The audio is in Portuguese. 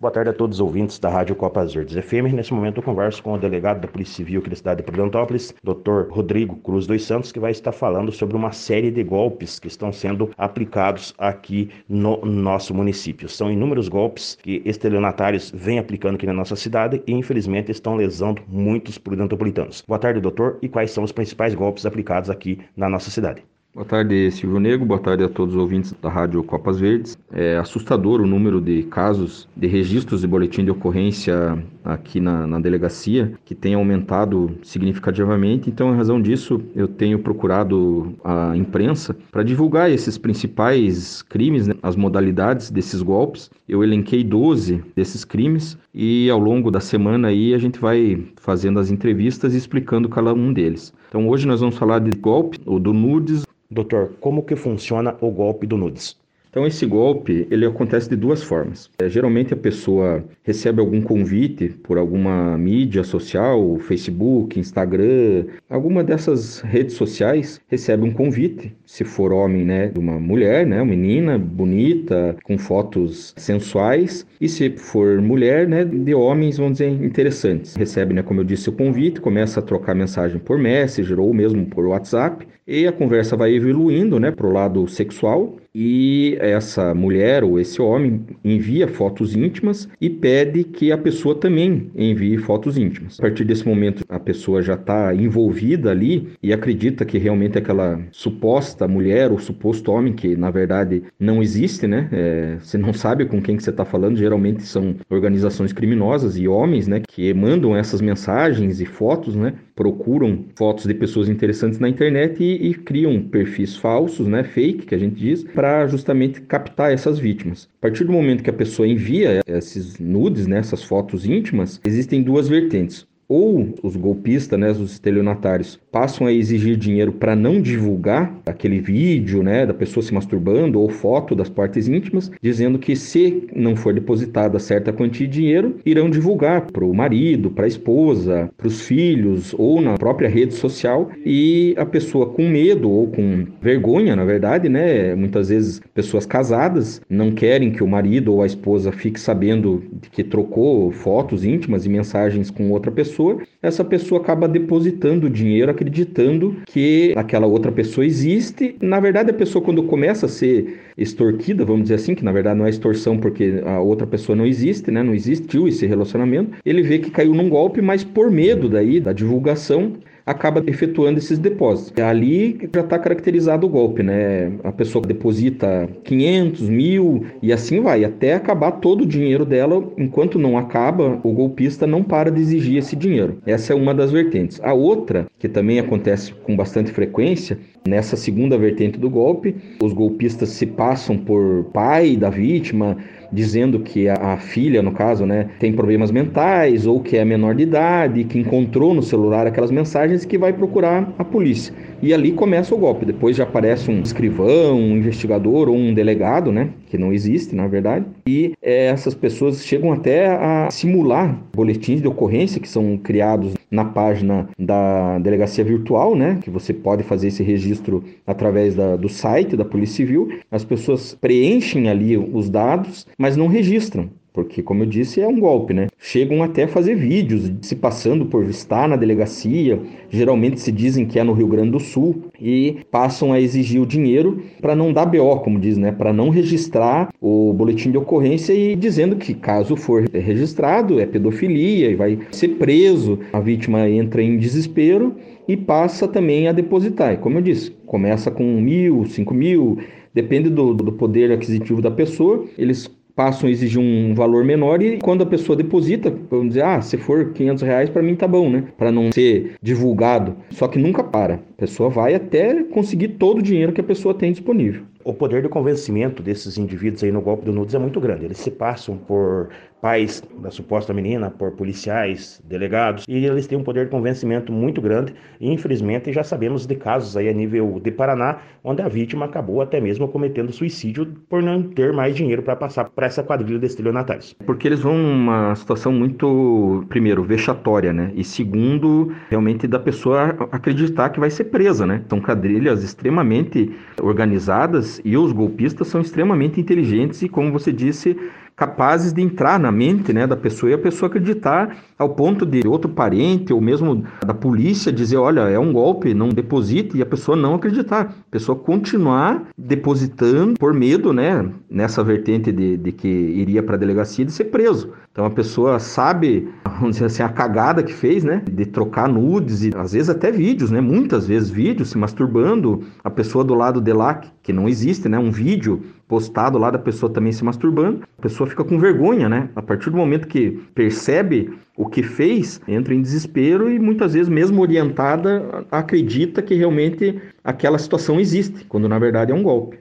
Boa tarde a todos os ouvintes da Rádio Copas Verdes FM. Nesse momento eu converso com o delegado da Polícia Civil aqui da cidade de Prudentópolis, Dr. Rodrigo Cruz dos Santos, que vai estar falando sobre uma série de golpes que estão sendo aplicados aqui no nosso município. São inúmeros golpes que estelionatários vêm aplicando aqui na nossa cidade e infelizmente estão lesando muitos prudentopolitanos. Boa tarde, doutor, e quais são os principais golpes aplicados aqui na nossa cidade? Boa tarde, Silvio Negro. Boa tarde a todos os ouvintes da Rádio Copas Verdes. É assustador o número de casos de registros de boletim de ocorrência aqui na, na delegacia, que tem aumentado significativamente. Então, em razão disso, eu tenho procurado a imprensa para divulgar esses principais crimes, né, as modalidades desses golpes. Eu elenquei 12 desses crimes e ao longo da semana aí a gente vai fazendo as entrevistas e explicando cada um deles. Então, hoje nós vamos falar de golpe, ou do nudes, Doutor, como que funciona o golpe do nudes? Então esse golpe ele acontece de duas formas. É, geralmente a pessoa recebe algum convite por alguma mídia social, Facebook, Instagram, alguma dessas redes sociais recebe um convite. Se for homem, né, de uma mulher, né, uma menina bonita com fotos sensuais, e se for mulher, né, de homens, vamos dizer, interessantes. Recebe, né, como eu disse, o convite, começa a trocar mensagem por Messenger ou mesmo por WhatsApp, e a conversa vai evoluindo, né, para o lado sexual e essa mulher ou esse homem envia fotos íntimas e pede que a pessoa também envie fotos íntimas. A partir desse momento, a pessoa já está envolvida ali e acredita que realmente aquela suposta mulher ou suposto homem, que na verdade não existe, né? É, você não sabe com quem que você está falando, geralmente são organizações criminosas e homens, né, que mandam essas mensagens e fotos, né? Procuram fotos de pessoas interessantes na internet e, e criam perfis falsos, né? Fake, que a gente diz para justamente captar essas vítimas. A partir do momento que a pessoa envia esses nudes, né, essas fotos íntimas, existem duas vertentes ou os golpistas, né, os estelionatários, passam a exigir dinheiro para não divulgar aquele vídeo, né, da pessoa se masturbando ou foto das partes íntimas, dizendo que se não for depositada certa quantia de dinheiro, irão divulgar para o marido, para a esposa, para os filhos ou na própria rede social. E a pessoa com medo ou com vergonha, na verdade, né, muitas vezes pessoas casadas não querem que o marido ou a esposa fique sabendo que trocou fotos íntimas e mensagens com outra pessoa pessoa, essa pessoa acaba depositando dinheiro acreditando que aquela outra pessoa existe. Na verdade, a pessoa, quando começa a ser extorquida, vamos dizer assim, que na verdade não é extorsão porque a outra pessoa não existe, né? Não existiu esse relacionamento. Ele vê que caiu num golpe, mas por medo daí da divulgação, acaba efetuando esses depósitos. Ali já está caracterizado o golpe, né? A pessoa deposita 500, mil e assim vai, até acabar todo o dinheiro dela. Enquanto não acaba, o golpista não para de exigir esse dinheiro. Essa é uma das vertentes. A outra, que também acontece com bastante frequência, nessa segunda vertente do golpe, os golpistas se passam por pai da vítima, dizendo que a, a, filha, no caso, né, tem problemas mentais ou que é menor de idade, que encontrou no celular aquelas mensagens que vai procurar a polícia. E ali começa o golpe. Depois já aparece um escrivão, um investigador ou um delegado, né? Que não existe, na verdade. E é, essas pessoas chegam até a simular boletins de ocorrência que são criados na página da delegacia virtual, né? Que você pode fazer esse registro através da, do site da Polícia Civil. As pessoas preenchem ali os dados, mas não registram. Porque, como eu disse, é um golpe, né? Chegam até a fazer vídeos se passando por estar na delegacia, geralmente se dizem que é no Rio Grande do Sul, e passam a exigir o dinheiro para não dar BO, como diz, né? Para não registrar o boletim de ocorrência e dizendo que, caso for registrado, é pedofilia e vai ser preso. A vítima entra em desespero e passa também a depositar. E, como eu disse, começa com mil, cinco mil, depende do, do poder aquisitivo da pessoa, eles passam a exigir um valor menor e quando a pessoa deposita, vamos dizer, ah, se for 500 reais para mim tá bom, né? Para não ser divulgado. Só que nunca para. A pessoa vai até conseguir todo o dinheiro que a pessoa tem disponível. O poder de convencimento desses indivíduos aí no golpe do Nudes é muito grande. Eles se passam por pais da suposta menina, por policiais, delegados, e eles têm um poder de convencimento muito grande. E infelizmente já sabemos de casos aí a nível de Paraná, onde a vítima acabou até mesmo cometendo suicídio por não ter mais dinheiro para passar para essa quadrilha de estelionatários. Porque eles vão numa situação muito, primeiro, vexatória, né? E segundo, realmente da pessoa acreditar que vai ser presa, né? São quadrilhas extremamente organizadas e os golpistas são extremamente inteligentes e, como você disse, capazes de entrar na mente né, da pessoa e a pessoa acreditar ao ponto de outro parente ou mesmo da polícia dizer, olha, é um golpe, não deposite, e a pessoa não acreditar. A pessoa continuar depositando por medo, né, nessa vertente de, de que iria para a delegacia de ser preso. Então a pessoa sabe, vamos dizer assim, a cagada que fez, né, de trocar nudes e às vezes até vídeos, né, muitas vezes vídeos se masturbando, a pessoa do lado de lá, que não existe, né, um vídeo postado lá da pessoa também se masturbando, a pessoa fica com vergonha, né? A partir do momento que percebe o que fez, entra em desespero e muitas vezes, mesmo orientada, acredita que realmente aquela situação existe, quando na verdade é um golpe.